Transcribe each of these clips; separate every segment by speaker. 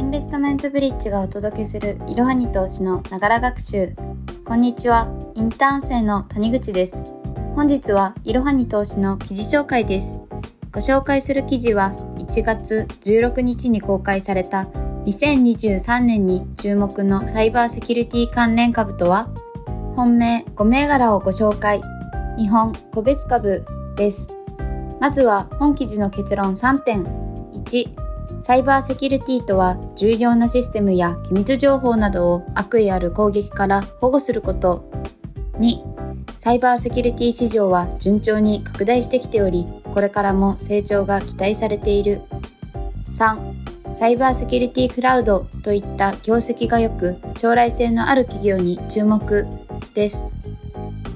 Speaker 1: インベストメントブリッジがお届けするいろはに投資のながら学習。こんにちは、インターン生の谷口です。本日はいろはに投資の記事紹介です。ご紹介する記事は1月16日に公開された2023年に注目のサイバーセキュリティ関連株とは本命5銘柄をご紹介。日本個別株です。まずは本記事の結論3点。1、サイバーセキュリティとは重要なシステムや機密情報などを悪意ある攻撃から保護すること。2、サイバーセキュリティ市場は順調に拡大してきており、これからも成長が期待されている。3、サイバーセキュリティクラウドといった業績が良く、将来性のある企業に注目です。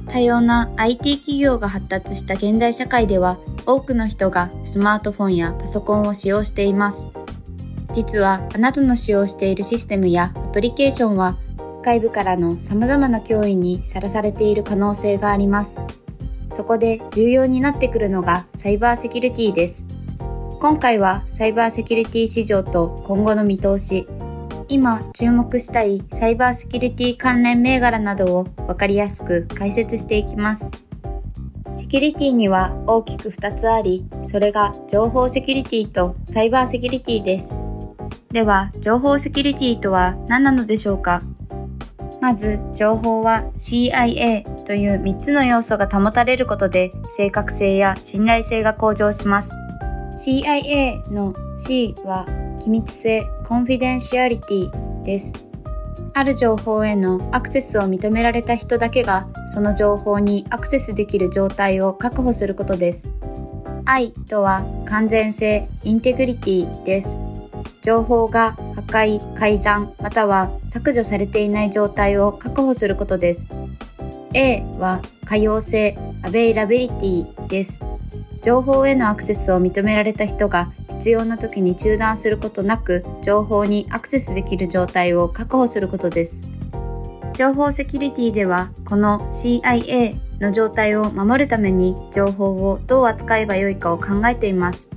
Speaker 1: 多様な IT 企業が発達した現代社会では多くの人がスマートフォンやパソコンを使用しています。実はあなたの使用しているシステムやアプリケーションは外部からの様々な脅威にさらされている可能性があります。そこで重要になってくるのがサイバーセキュリティです。今回はサイバーセキュリティ市場と今後の見通し、今注目したいサイバーセキュリティ関連銘柄などをわかりやすく解説していきます。セキュリティには大きく2つあり、それが情報セキュリティとサイバーセキュリティです。では、情報セキュリティとは何なのでしょうか？まず、情報は CIA という3つの要素が保たれることで正確性や信頼性が向上します。CIA の C は機密性、コンフィデンシアリティです。ある情報へのアクセスを認められた人だけがその情報にアクセスできる状態を確保することです。I とは完全性、インテグリティです。情報が破壊、改ざん、または削除されていない状態を確保することです。A は可用性、アベイラビリティです。情報へのアクセスを認められた人が必要な時に中断することなく情報にアクセスできる状態を確保することです。情報セキュリティではこの CIA の状態を守るために情報をどう扱えばよいかを考えています。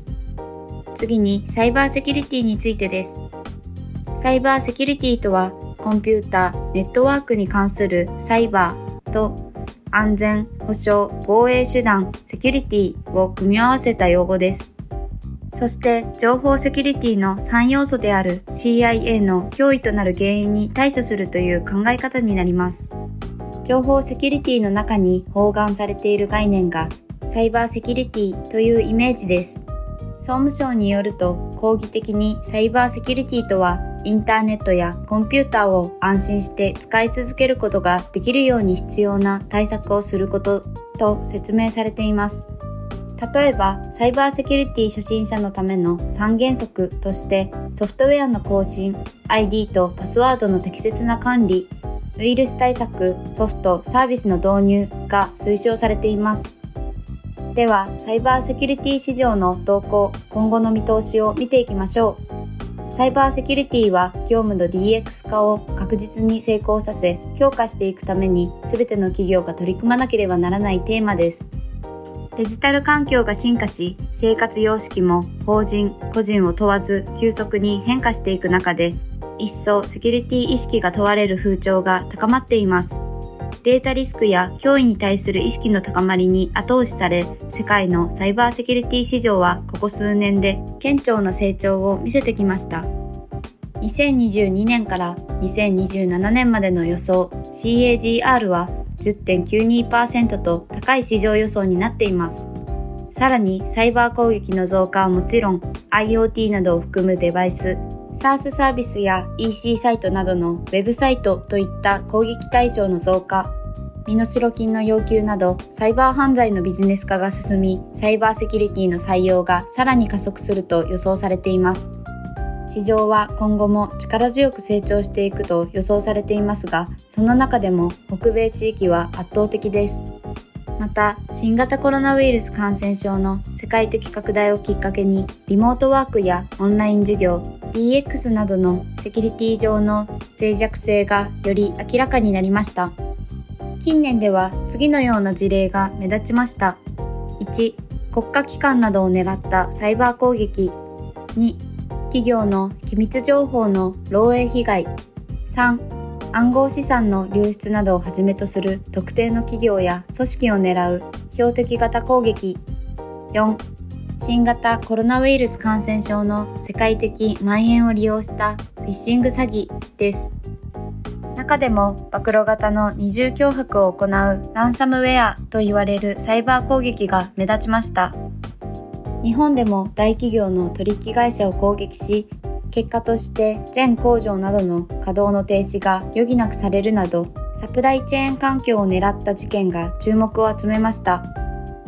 Speaker 1: 次にサイバーセキュリティについてです。サイバーセキュリティとはコンピュータ、ネットワークに関するサイバーと安全、保障、防衛手段、セキュリティを組み合わせた用語です。そして情報セキュリティの3要素である CIA の脅威となる原因に対処するという考え方になります。情報セキュリティの中に包含されている概念がサイバーセキュリティというイメージです。総務省によると講義的にサイバーセキュリティとはインターネットやコンピューターを安心して使い続けることができるように必要な対策をすることと説明されています。例えば、サイバーセキュリティ初心者のための3原則として、ソフトウェアの更新、ID とパスワードの適切な管理、ウイルス対策、ソフト、サービスの導入が推奨されています。では、サイバーセキュリティ市場の動向、今後の見通しを見ていきましょう。サイバーセキュリティは業務の DX 化を確実に成功させ、強化していくために全ての企業が取り組まなければならないテーマです。デジタル環境が進化し、生活様式も法人、個人を問わず急速に変化していく中で、一層セキュリティ意識が問われる風潮が高まっています。データリスクや脅威に対する意識の高まりに後押しされ、世界のサイバーセキュリティ市場はここ数年で顕著な成長を見せてきました。2022年から2027年までの予想 CAGR は10.92%と高い市場予想になっています。さらにサイバー攻撃の増加はもちろん IoT などを含むデバイス、SaaS サービスや EC サイトなどのウェブサイトといった攻撃対象の増加、身代金の要求などサイバー犯罪のビジネス化が進み、サイバーセキュリティの採用がさらに加速すると予想されています。市場は今後も力強く成長していくと予想されていますが、その中でも北米地域は圧倒的です。また、新型コロナウイルス感染症の世界的拡大をきっかけに、リモートワークやオンライン授業、DX などのセキュリティ上の脆弱性がより明らかになりました。近年では次のような事例が目立ちました。1、国家機関などを狙ったサイバー攻撃。2、企業の機密情報の漏洩被害3暗号資産の流出などをはじめとする特定の企業や組織を狙う標的型攻撃4新型コロナウイルス感染症の世界的蔓延を利用したフィッシング詐欺です。中でも暴露型の二重脅迫を行うランサムウェアと言われるサイバー攻撃が目立ちました。日本でも大企業の取引会社を攻撃し、結果として全工場などの稼働の停止が余儀なくされるなど、サプライチェーン環境を狙った事件が注目を集めました。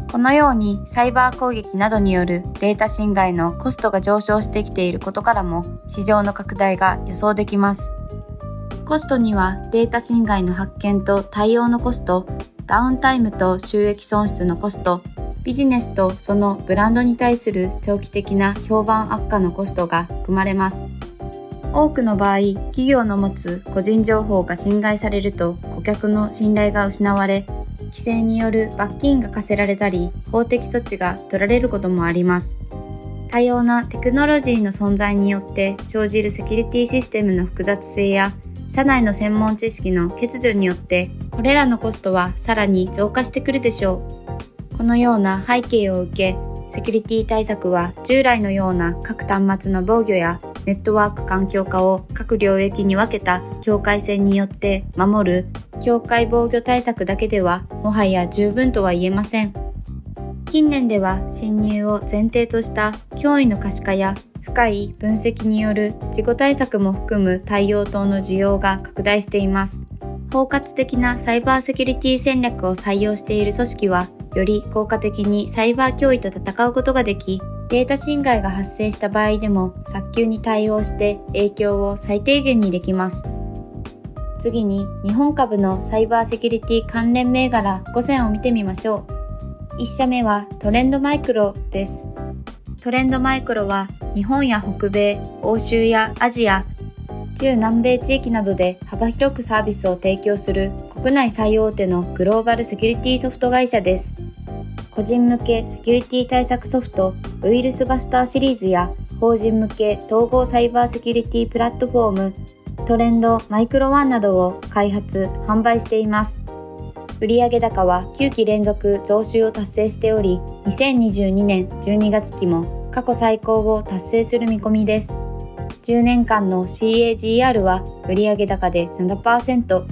Speaker 1: このようにサイバー攻撃などによるデータ侵害のコストが上昇してきていることからも市場の拡大が予想できます。コストにはデータ侵害の発見と対応のコスト、ダウンタイムと収益損失のコスト、ビジネスとそのブランドに対する長期的な評判悪化のコストが含まれます。多くの場合、企業の持つ個人情報が侵害されると顧客の信頼が失われ、規制による罰金が課せられたり、法的措置が取られることもあります。多様なテクノロジーの存在によって生じるセキュリティシステムの複雑性や社内の専門知識の欠如によってこれらのコストはさらに増加してくるでしょう。このような背景を受け、セキュリティ対策は従来のような各端末の防御やネットワーク環境化を各領域に分けた境界線によって守る境界防御対策だけではもはや十分とは言えません。近年では侵入を前提とした脅威の可視化や深い分析による自己対策も含む対応等の需要が拡大しています。包括的なサイバーセキュリティ戦略を採用している組織は、より効果的にサイバー脅威と戦うことができ、データ侵害が発生した場合でも早急に対応して影響を最低限にできます。次に日本株のサイバーセキュリティ関連銘柄5選を見てみましょう。1社目はトレンドマイクロです。トレンドマイクロは日本や北米、欧州やアジア、中南米地域などで幅広くサービスを提供する国内最大手のグローバルセキュリティソフト会社です。個人向けセキュリティ対策ソフトウイルスバスターシリーズや法人向け統合サイバーセキュリティプラットフォームトレンドマイクロワンなどを開発、販売しています。売上高は9期連続増収を達成しており、2022年12月期も過去最高を達成する見込みです。10年間の CAGR は売上高で7%、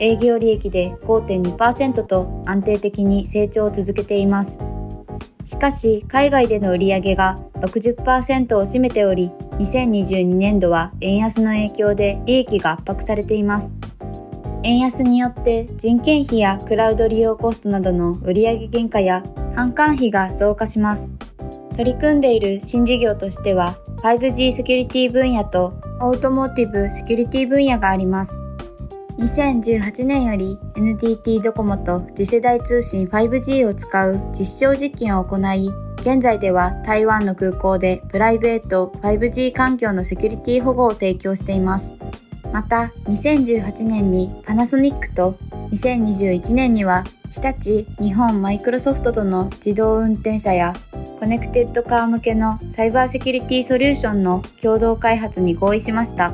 Speaker 1: 営業利益で5.2%と安定的に成長を続けています。しかし、海外での売上が60%を占めており、2022年度は円安の影響で利益が圧迫されています。円安によって人件費やクラウド利用コストなどの売上原価や販管費が増加します。取り組んでいる新事業としては 5G セキュリティ分野とオートモーティブセキュリティ分野があります。2018年より NTT ドコモと次世代通信 5G を使う実証実験を行い、現在では台湾の空港でプライベート 5G 環境のセキュリティ保護を提供しています。また、2018年にパナソニックと2021年には日立、日本マイクロソフトとの自動運転車やコネクテッドカー向けのサイバーセキュリティソリューションの共同開発に合意しました。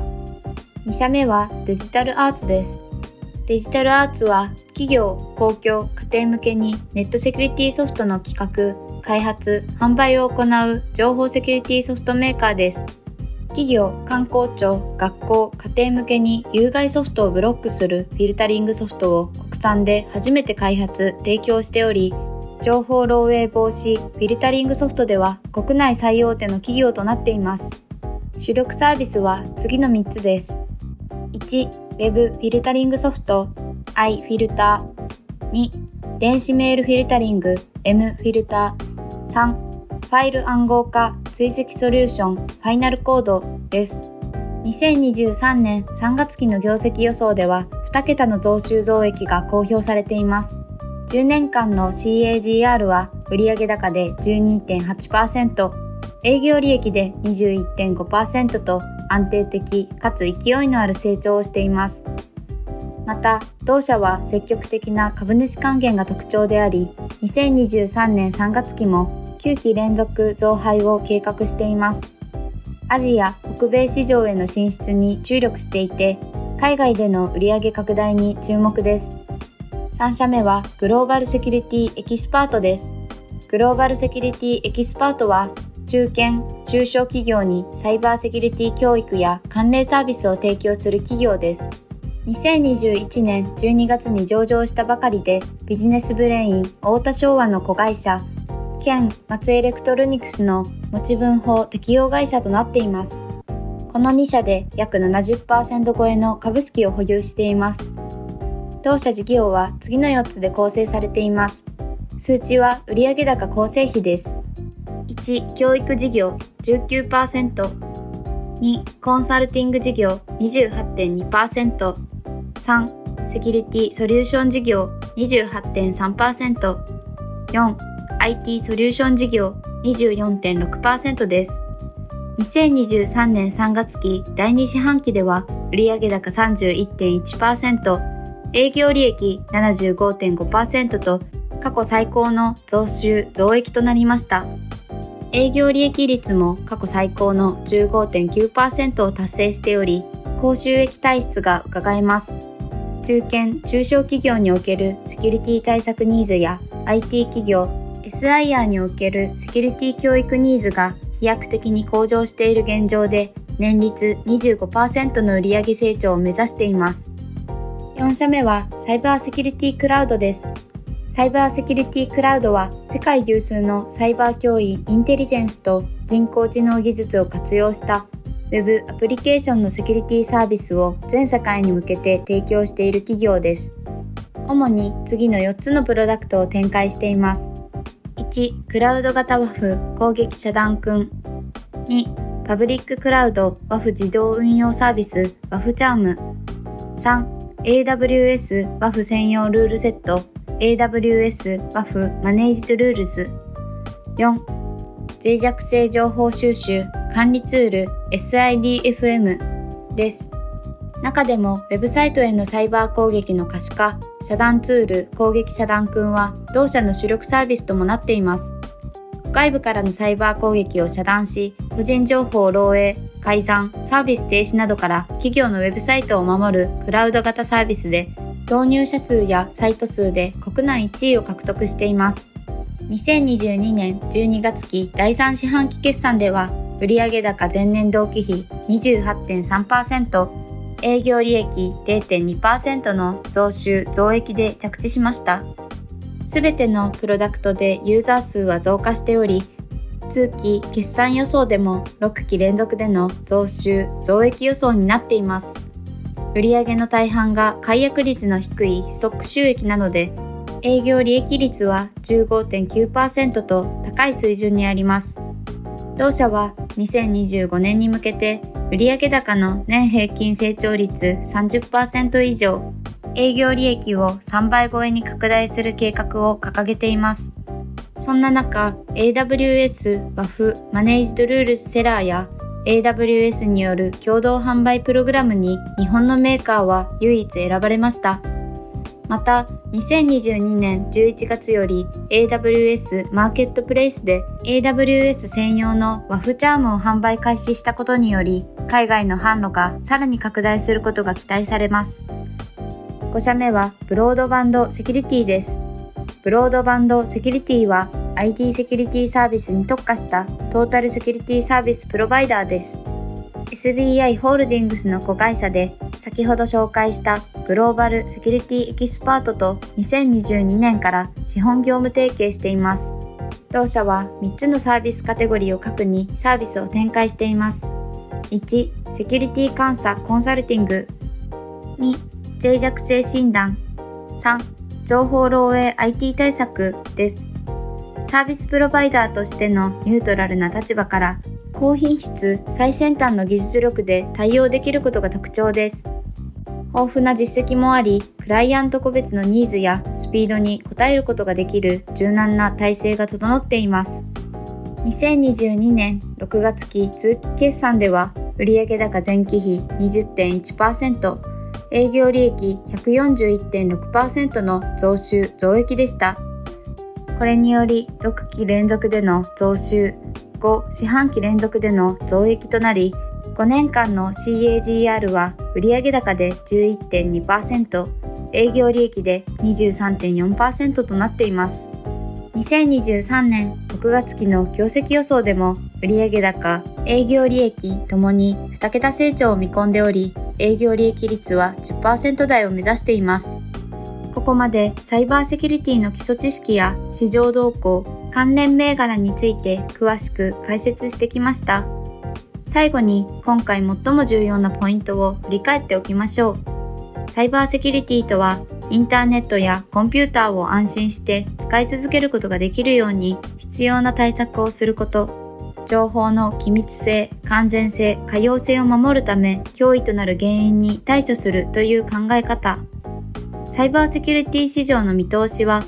Speaker 1: 2社目はデジタルアーツです。デジタルアーツは企業、公共、家庭向けにネットセキュリティソフトの企画、開発、販売を行う情報セキュリティソフトメーカーです。企業、官公庁、学校、家庭向けに有害ソフトをブロックするフィルタリングソフトを国産で初めて開発、提供しており、情報漏洩防止、フィルタリングソフトでは国内最大手の企業となっています。主力サービスは次の3つです。1、Web フィルタリングソフト i-FILTER。2、電子メールフィルタリング m-FILTER。3、ファイル暗号化追跡ソリューションファイナルコードです。2023年3月期の業績予想では2桁の増収増益が公表されています。10年間の CAGR は売上高で12.8%、営業利益で21.5%と安定的かつ勢いのある成長をしています。また、同社は積極的な株主還元が特徴であり、2023年3月期も9期連続増配を計画しています。アジア、北米市場への進出に注力していて、海外での売上拡大に注目です。3社目はグローバルセキュリティエキスパートです。グローバルセキュリティエキスパートは中堅・中小企業にサイバーセキュリティ教育や関連サービスを提供する企業です。2021年12月に上場したばかりでビジネスブレイン太田昭和の子会社兼松エレクトロニクスの持ち分法適用会社となっています。この2社で約70%超えの株式を保有しています。当社事業は次の4つで構成されています。数値は売上高構成比です。1、教育事業19%。2、コンサルティング事業28.2%。3、セキュリティソリューション事業28.3%。4、IT ソリューション事業24.6%です。2023年3月期第2四半期では売上高31.1%、営業利益75.5%と過去最高の増収増益となりました。営業利益率も過去最高の15.9%を達成しており、高収益体質が伺えます。中堅・中小企業におけるセキュリティ対策ニーズや IT 企業、SIR におけるセキュリティ教育ニーズが飛躍的に向上している現状で、年率25%の売上成長を目指しています。4社目はサイバーセキュリティクラウドです。サイバーセキュリティクラウドは世界有数のサイバー脅威インテリジェンスと人工知能技術を活用した Web アプリケーションのセキュリティサービスを全世界に向けて提供している企業です。主に次の4つのプロダクトを展開しています。1、クラウド型 WAF 攻撃遮断くん。2、パブリッククラウド WAF 自動運用サービス WafCharm。3、AWS WAF 専用ルールセット AWS WAF マネージドルールズ4脆弱性情報収集管理ツール SIDFM です。中でもウェブサイトへのサイバー攻撃の可視化、遮断ツール攻撃遮断君は同社の主力サービスともなっています。外部からのサイバー攻撃を遮断し、個人情報漏洩、改ざん、サービス停止などから企業のウェブサイトを守るクラウド型サービスで導入者数やサイト数で国内1位を獲得しています。2022年12月期第3四半期決算では、売上高前年同期比28.3%、営業利益0.2%の増収増益で着地しました。すべてのプロダクトでユーザー数は増加しており、通期決算予想でも6期連続での増収増益予想になっています。売上の大半が解約率の低いストック収益なので、営業利益率は15.9%と高い水準にあります。同社は2025年に向けて売上高の年平均成長率30%以上、営業利益を3倍超えに拡大する計画を掲げています。そんな中、AWS、WAF、マネージドルールセラーや AWS による共同販売プログラムに日本のメーカーは唯一選ばれました。また、2022年11月より AWS マーケットプレイスで AWS 専用の WAF チャームを販売開始したことにより、海外の販路がさらに拡大することが期待されます。5社目はブロードバンドセキュリティです。ブロードバンドセキュリティは IT セキュリティサービスに特化したトータルセキュリティサービスプロバイダーです。SBI ホールディングスの子会社で先ほど紹介したグローバルセキュリティエキスパートと2022年から資本業務提携しています。同社は3つのサービスカテゴリーを核にサービスを展開しています。1、セキュリティ監査コンサルティング。2、脆弱性診断。3、情報漏洩 IT 対策です。サービスプロバイダーとしてのニュートラルな立場から高品質、最先端の技術力で対応できることが特徴です。豊富な実績もあり、クライアント個別のニーズやスピードに応えることができる柔軟な体制が整っています。2022年6月期通期決算では、売上高前期比20.1%、営業利益141.6%の増収増益でした。これにより6期連続での増収、5四半期連続での増益となり、5年間の CAGR は売上高で11.2%、営業利益で23.4%となっています。2023年6月期の業績予想でも売上高、営業利益ともに2桁成長を見込んでおり、営業利益率は10%台を目指しています。ここまでサイバーセキュリティの基礎知識や市場動向、関連銘柄について詳しく解説してきました。最後に今回最も重要なポイントを振り返っておきましょう。サイバーセキュリティとはインターネットやコンピューターを安心して使い続けることができるように必要な対策をすること、情報の機密性、完全性、可用性を守るため脅威となる原因に対処するという考え方。サイバーセキュリティ市場の見通しは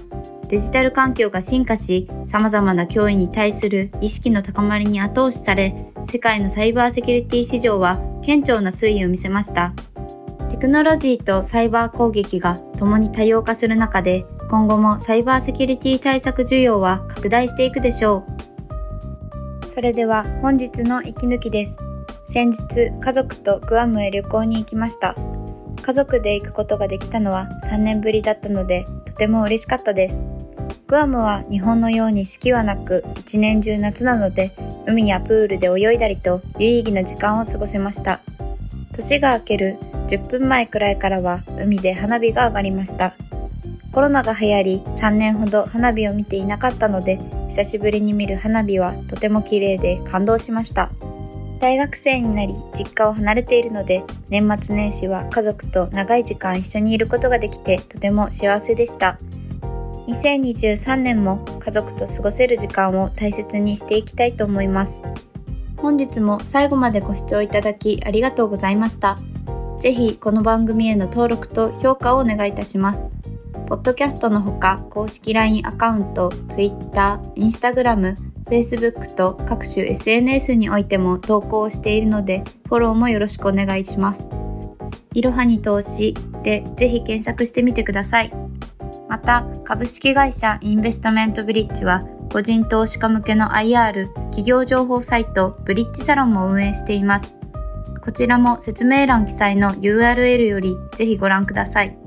Speaker 1: デジタル環境が進化し、様々な脅威に対する意識の高まりに後押しされ、世界のサイバーセキュリティ市場は顕著な推移を見せました。テクノロジーとサイバー攻撃が共に多様化する中で、今後もサイバーセキュリティ対策需要は拡大していくでしょう。それでは本日の息抜きです。先日、家族とグアムへ旅行に行きました。家族で行くことができたのは3年ぶりだったので、とても嬉しかったです。グアムは日本のように四季はなく、一年中夏なので、海やプールで泳いだりと有意義な時間を過ごせました。年が明ける10分前くらいからは海で花火が上がりました。コロナが流行り3年ほど花火を見ていなかったので久しぶりに見る花火はとても綺麗で感動しました。大学生になり実家を離れているので年末年始は家族と長い時間一緒にいることができてとても幸せでした。2023年も家族と過ごせる時間を大切にしていきたいと思います。本日も最後までご視聴いただきありがとうございました。ぜひこの番組への登録と評価をお願いいたします。ポッドキャストのほか公式 LINE アカウント、Twitter、Instagram、Facebook と各種 SNS においても投稿をしているのでフォローもよろしくお願いします。いろはに投資でぜひ検索してみてください。また、株式会社インベストメントブリッジは個人投資家向けの IR 企業情報サイトブリッジサロンも運営しています。こちらも説明欄記載の URL よりぜひご覧ください。